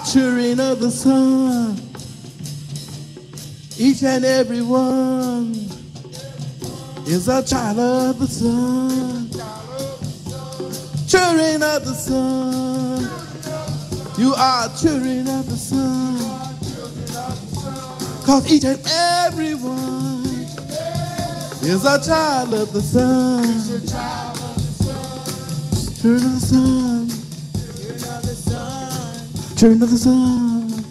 children of the sun. Each and every one is a child of the sun. Children of the sun. You are children of the sun. Cause each and every one is a child of the sun. Children of the sun. Children of the sun.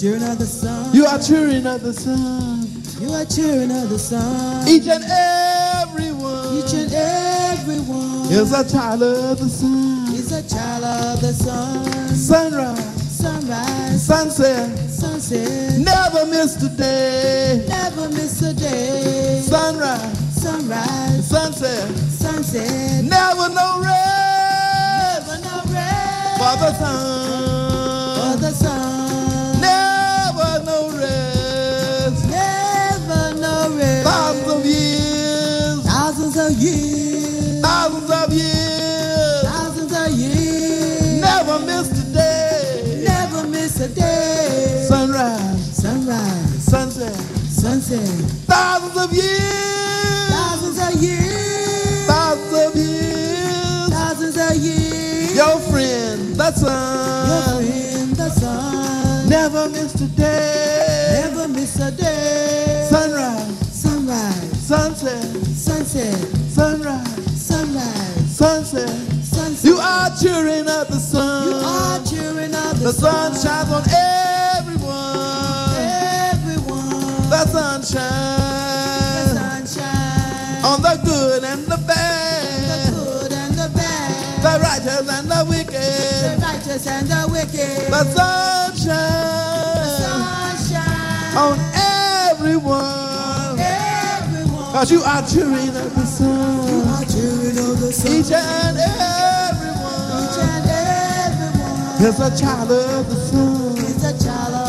Children of the sun. You are children of the sun. You are children of the sun. Each and every one Each and every one is a child of the sun. is a child of the sun. Sunrise, Sunrise, sunset, sunset, never miss a day. never miss a day. Sunrise, Sunrise, sunset, sunset, never no rest never no rest for the sun. Of years, Thousands of years, thousands of years, thousands of years. never miss a day. Never miss a day. Sunrise, Sunrise, sunset, sunset, thousands of years, thousands of years, thousands of years. thousands of years. Your friend, the sun, Your friend, the sun, never missed a day. never miss a day. Sunrise, children of the sun. You are children of the, The sun shines on everyone. Everyone, The sun the shines on the good and the the bad, good and the bad, the righteous and the wicked. the righteous and the wicked. The sun shines sunshine on everyone. everyone. Cause you are children of the sun. are children of the sun. Each and Each everyone and everyone is a child of the sun. is a child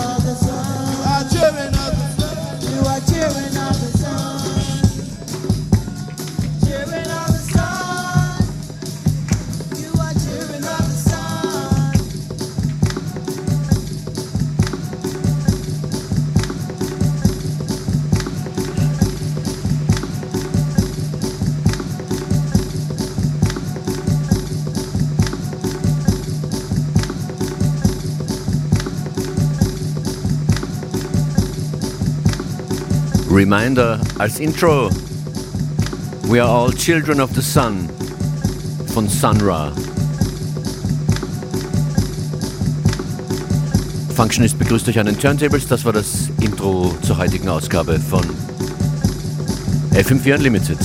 Reminder als Intro. We are all children of the sun von Sun Ra. Functionist begrüßt euch an den Turntables. Das war das Intro zur heutigen Ausgabe von FM4 Unlimited.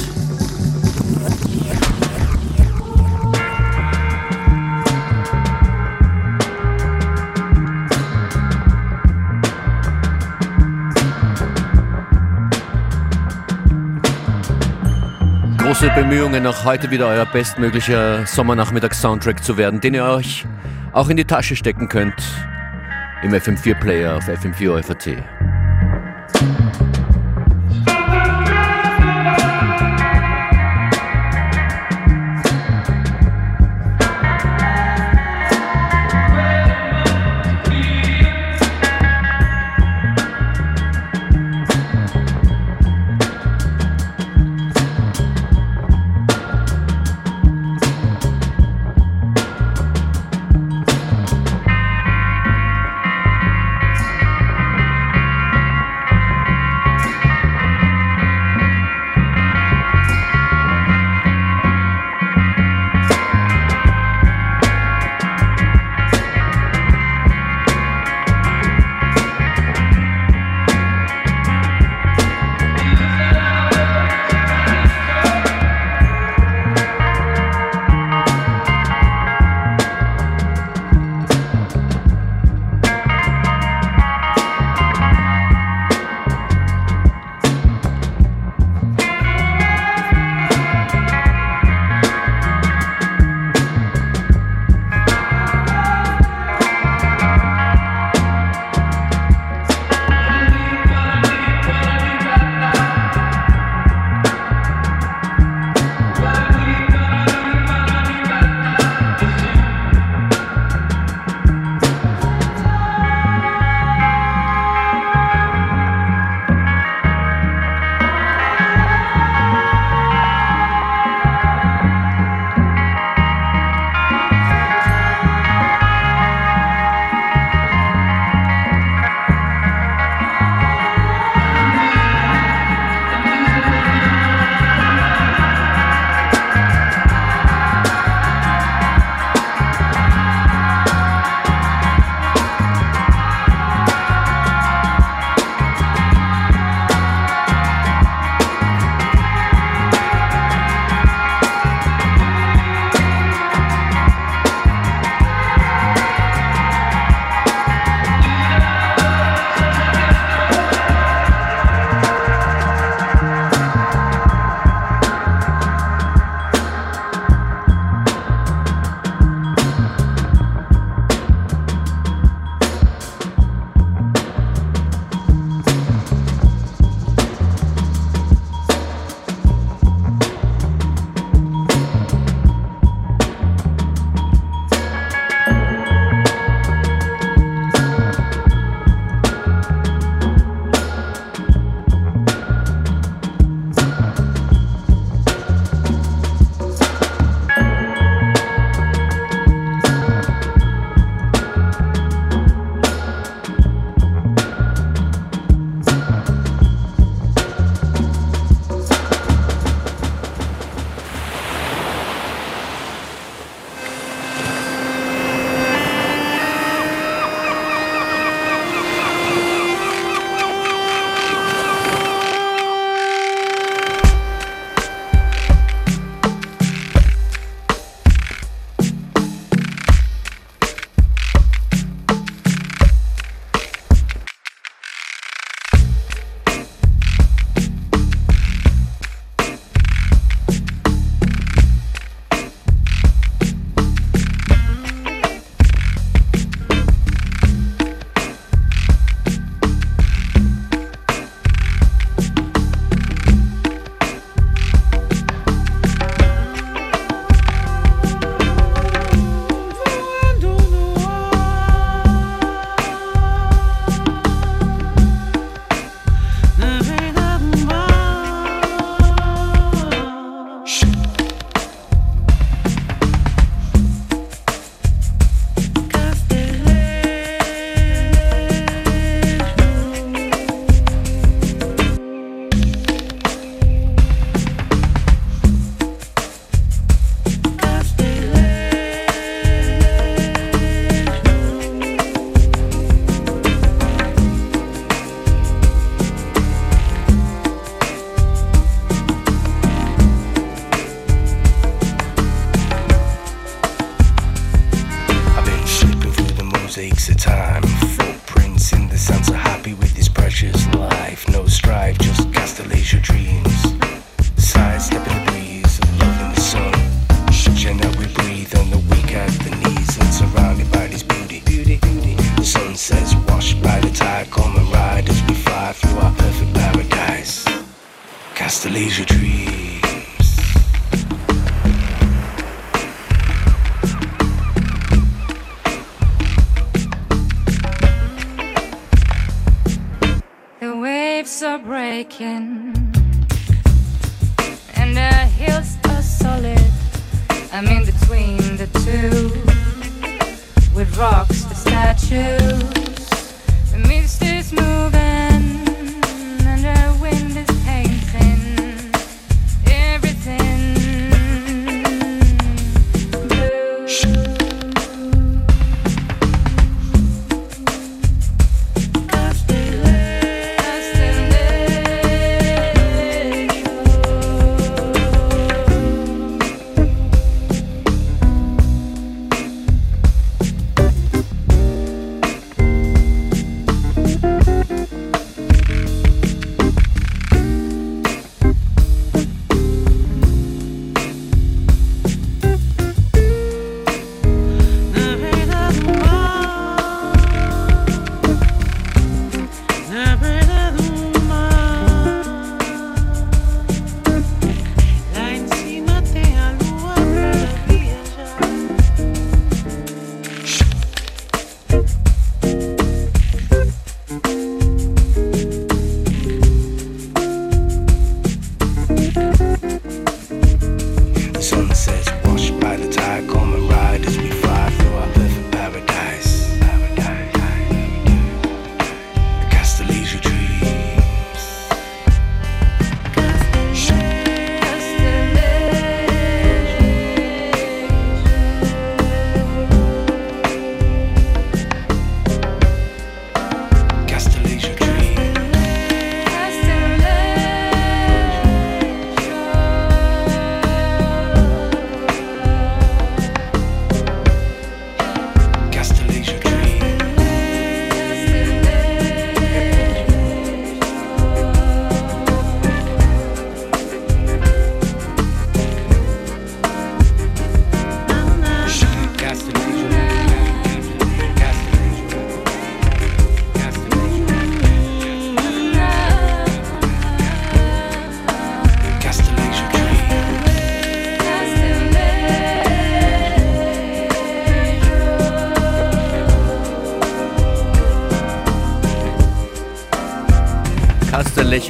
Große Bemühungen, auch heute wieder euer bestmöglicher Sommernachmittags-Soundtrack zu werden, den ihr euch auch in die Tasche stecken könnt im FM4-Player auf FM4 OFAT. Thank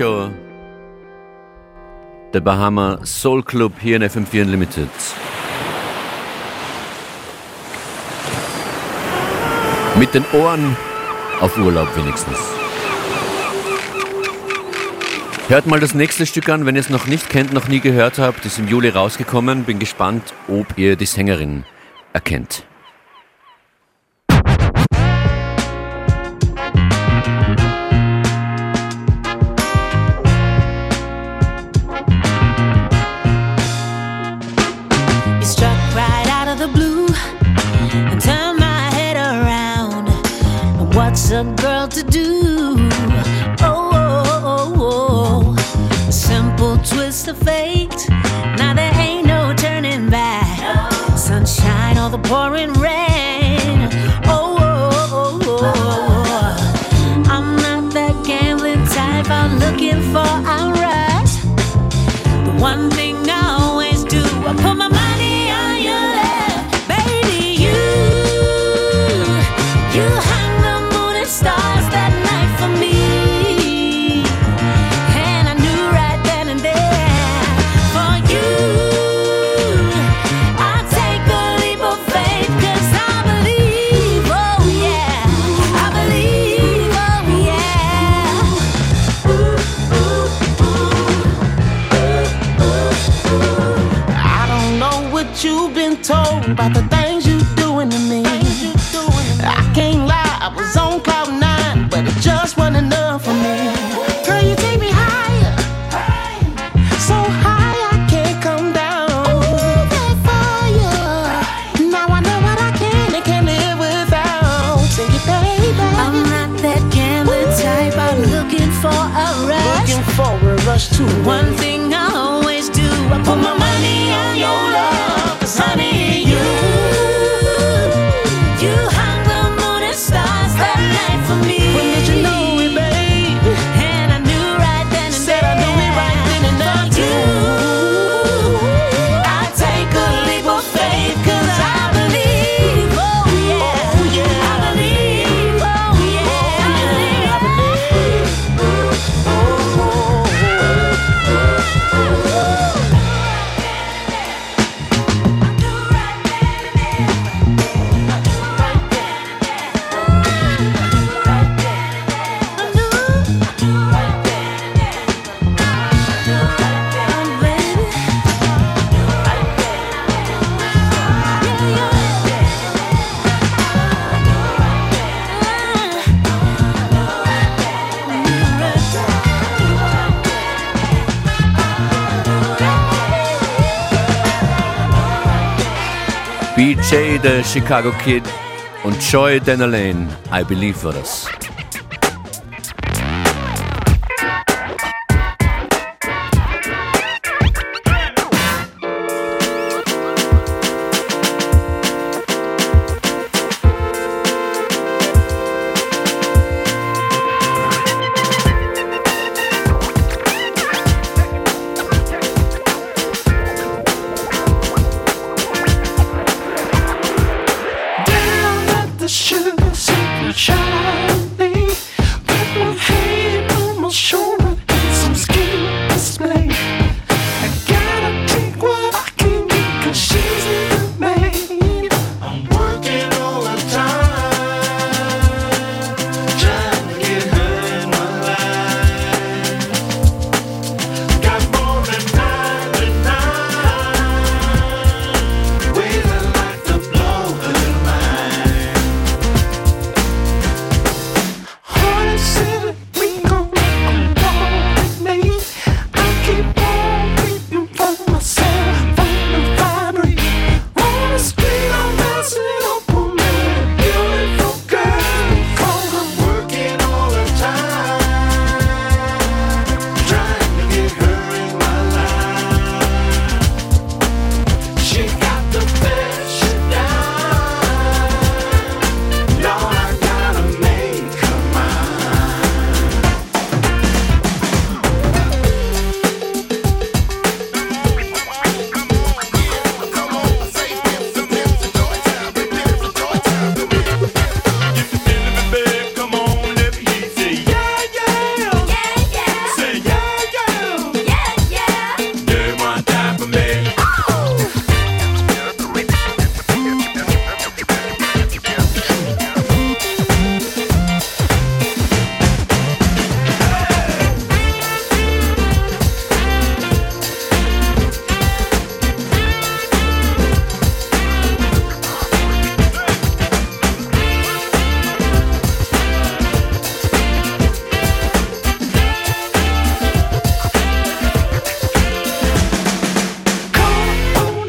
Show. Der Bahama Soul Club hier in FM4 Unlimited. Mit den Ohren auf Urlaub wenigstens. Hört mal das nächste Stück an, wenn ihr es noch nicht kennt, noch nie gehört habt. Ist im Juli rausgekommen. Bin gespannt, ob ihr die Sängerin erkennt. Der Chicago Kid und Joy Dennerlane, I Believe war das.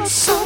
So.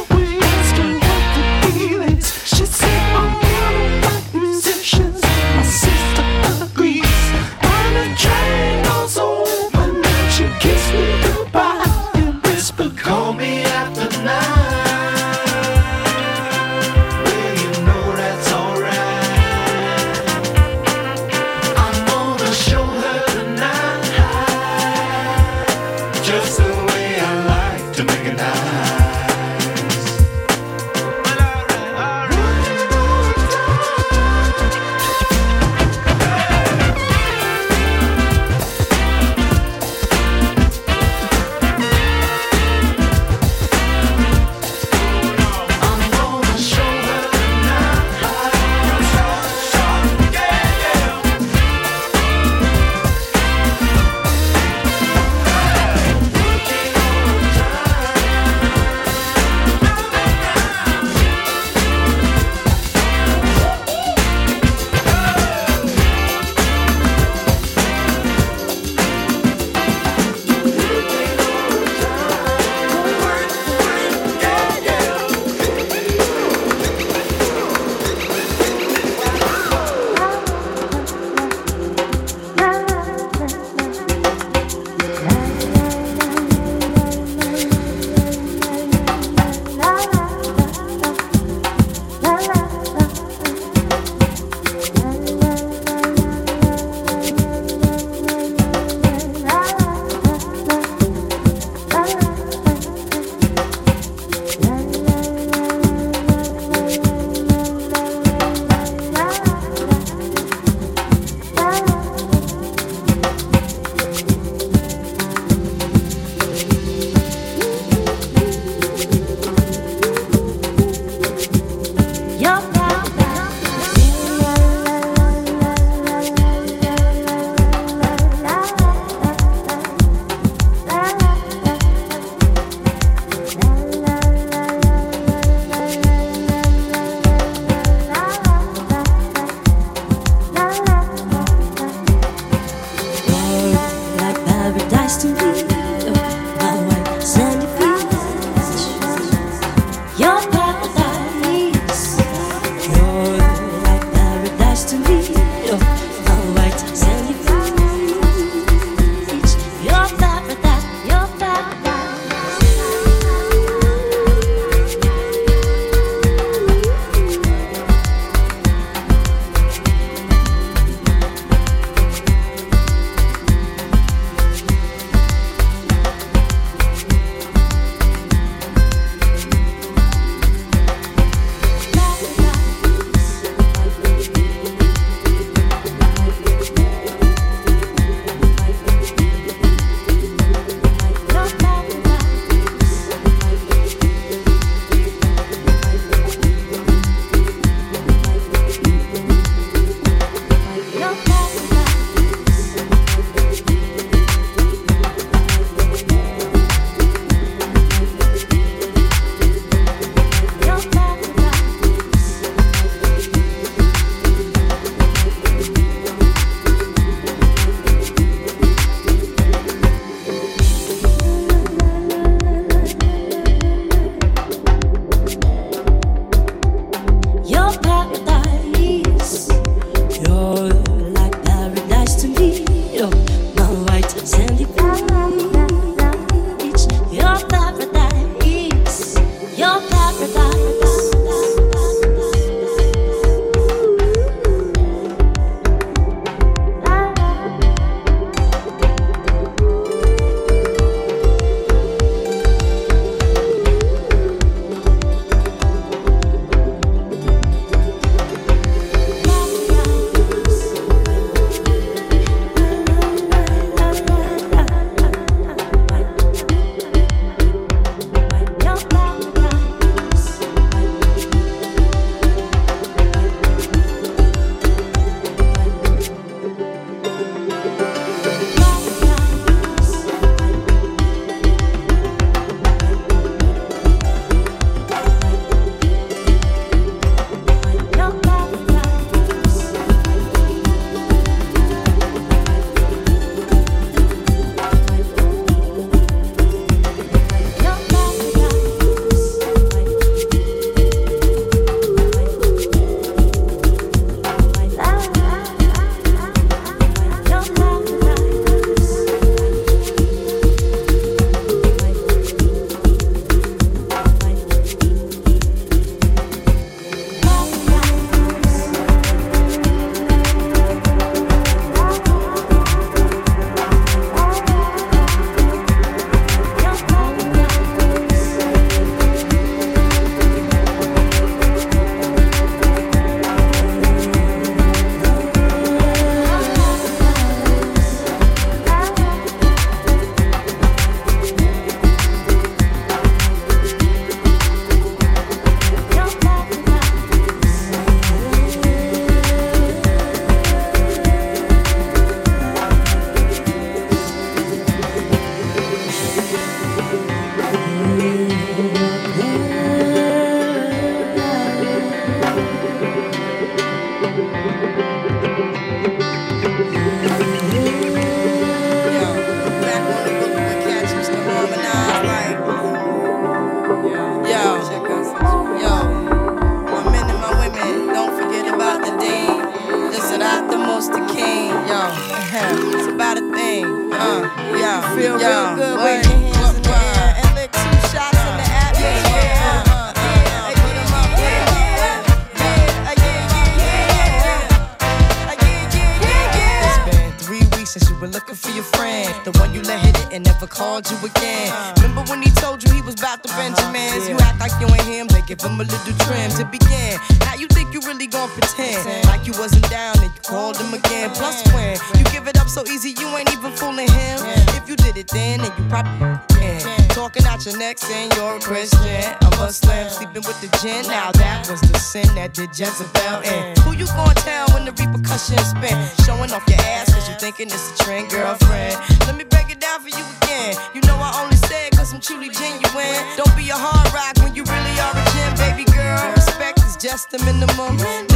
Called him again? Plus when you give it up so easy, you ain't even fooling him. If you did it then, then you probably can. Talking out your neck saying you're a Christian, I'm a Muslim, sleeping with the gin. Now that was the sin that did Jezebel in. Who you gon' tell when the repercussions spin? Showing off your ass cause you thinking it's a trend, girlfriend. Let me break it down for you again. You know I only say it cause I'm truly genuine. Don't be a hard rock when you really are a gem, baby girl. Respect is just the minimum.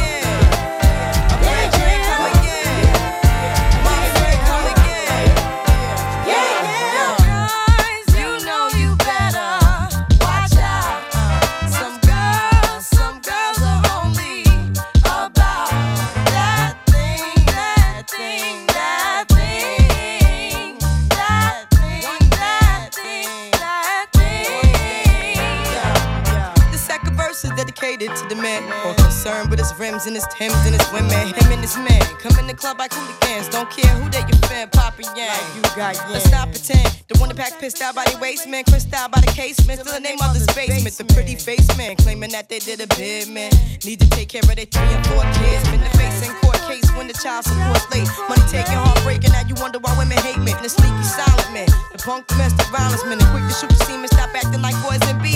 Rims and his Timbs and his women. Him and his man come in the club like hooligans. Don't care who they your fan, Papa Yang. Like you got Let's not pretend. The one that pack pissed out by the waist man, crissed out by the casement. Still the name of the basement. The pretty face man claiming that they did a bid man. Need to take care of their three and four kids. Been the face in court case when the child support's late. Money taking, heartbreaking. Now you wonder why women hate me. The sneaky silent man, the punk domestic violence man, the quick to shoot the semen. Stop acting like boys and be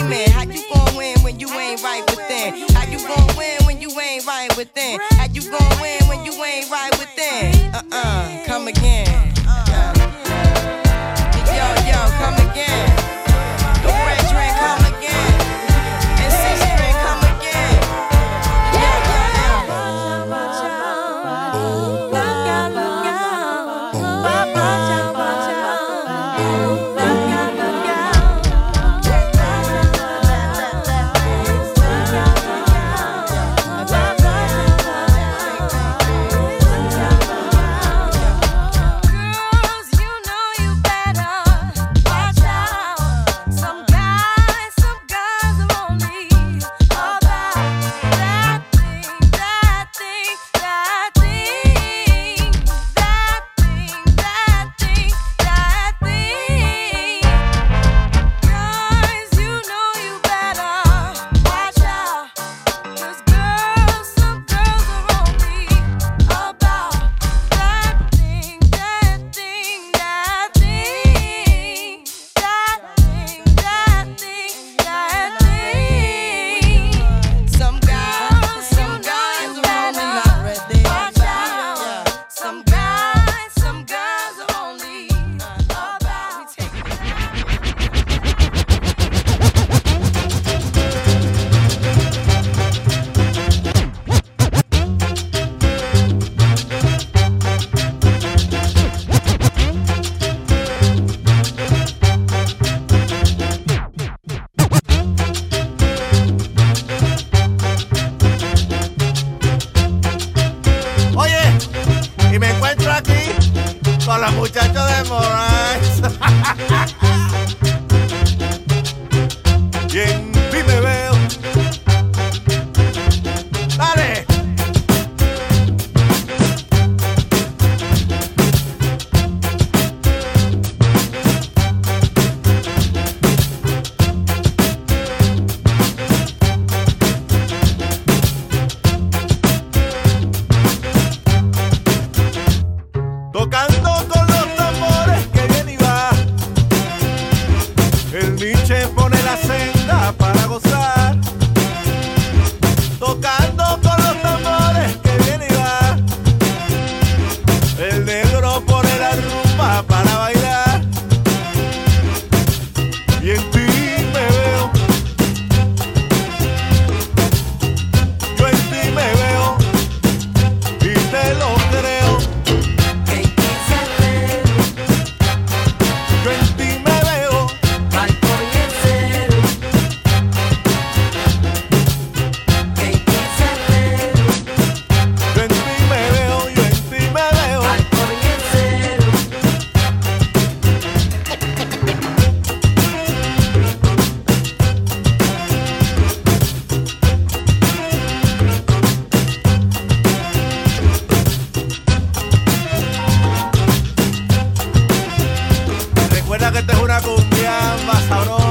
una confianza.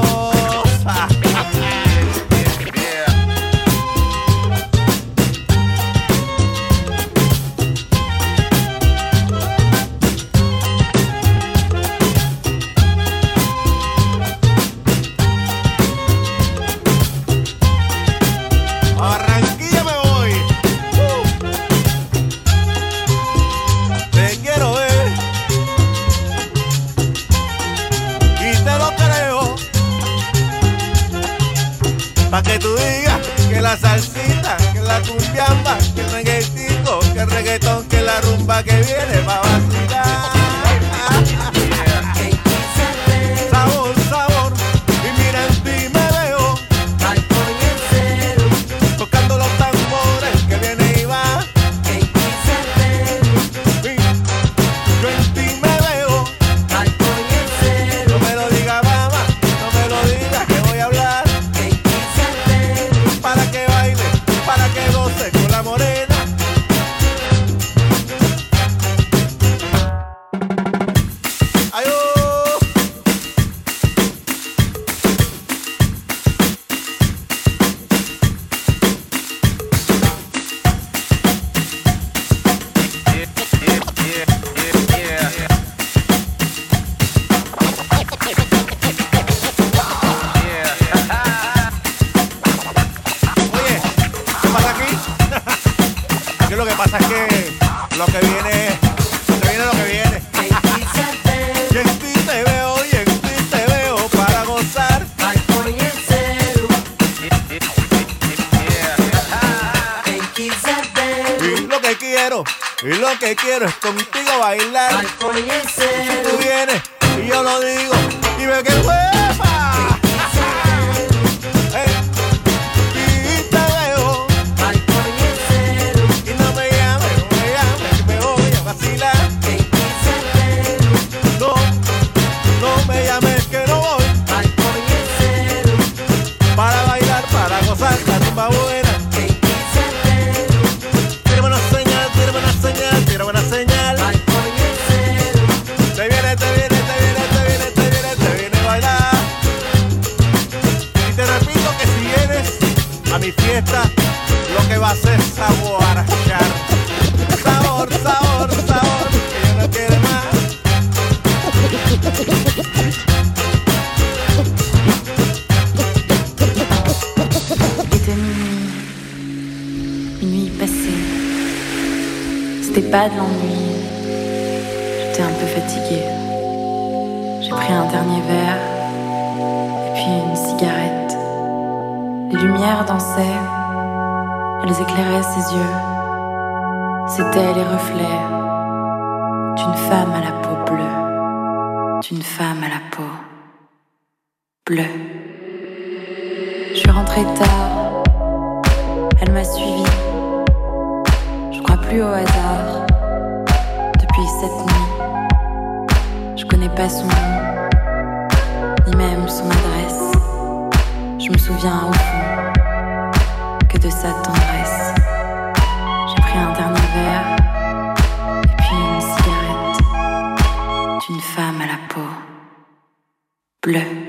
que quiero es contigo bailar. Alcoyese. Si tú vienes pas de l'ennui. J'étais un peu fatiguée. J'ai pris un dernier verre et puis une cigarette. Les lumières dansaient, elles éclairaient ses yeux. C'étaient les reflets d'une femme à la peau bleue, d'une femme à la peau bleue. Je suis rentrée tard, elle m'a suivie. Je crois plus au hasard cette nuit. Je connais pas son nom, ni même son adresse. Je me souviens au fond que de sa tendresse. J'ai pris un dernier verre et puis une cigarette d'une femme à la peau bleue.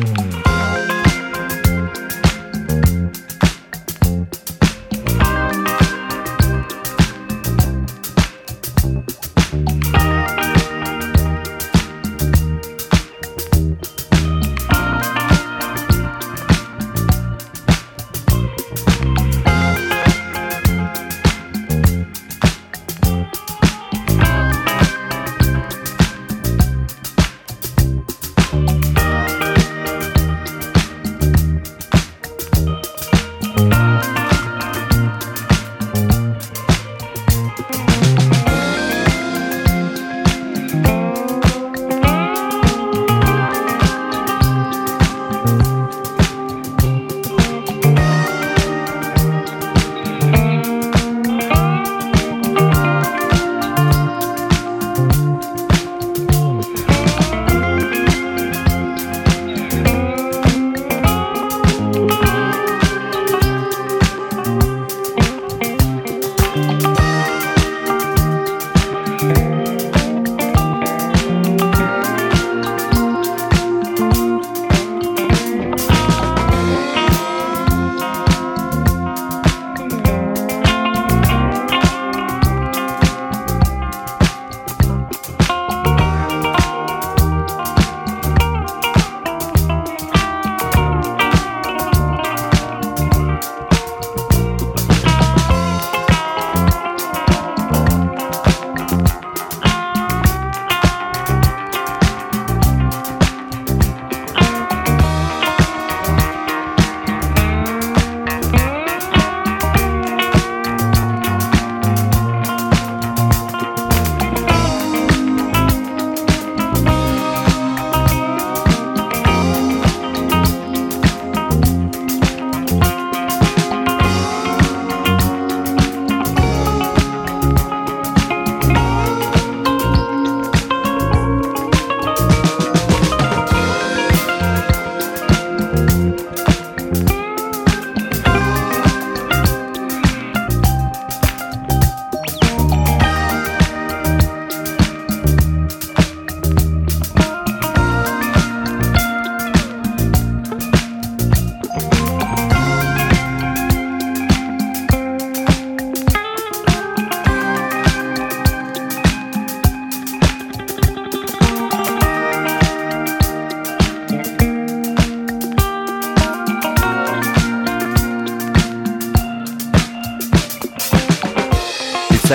Mm.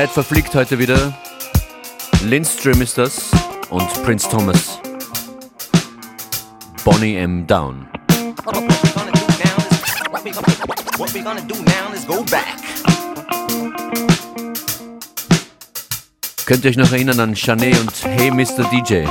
Zeit verfliegt heute wieder. Lindström ist das und Prince Thomas. Bonnie M. Down. What we gonna do now is what we gonna, what we gonna do now is go back. Könnt ihr euch noch erinnern an Chanet und Hey Mr. DJ?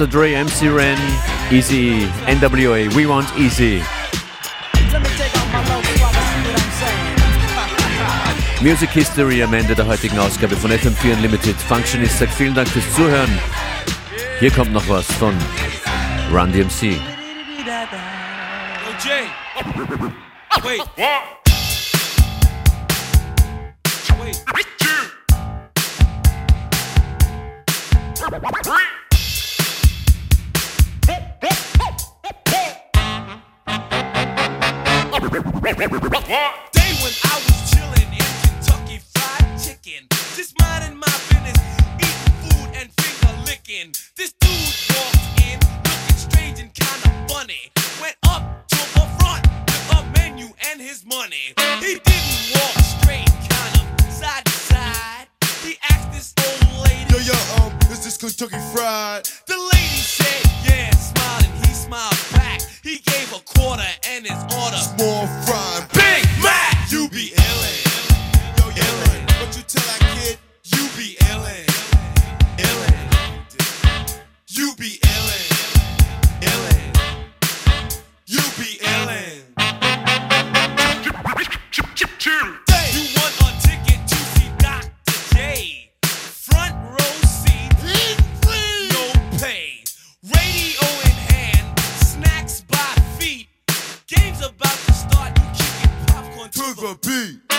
Dr. Dre, MC Ren, Easy, NWA, We Want Easy. Music History am Ende der heutigen Ausgabe von FM4 Unlimited. Functionist sagt vielen Dank fürs Zuhören. Hier kommt noch was von Run DMC. Oh, Jay. Oh, Wait. What? What? Day when I was chillin' in Kentucky Fried Chicken. Just minding my business, eating food and finger licking. This dude walked in, looking strange and kinda funny. Went up to the front with a menu and his money. He didn't walk straight, kinda side to side. He asked this old lady. Yo, yo, um, is this Kentucky Fried? The Gave a quarter and his order. Small fry, Big Mac, UBA. Beat.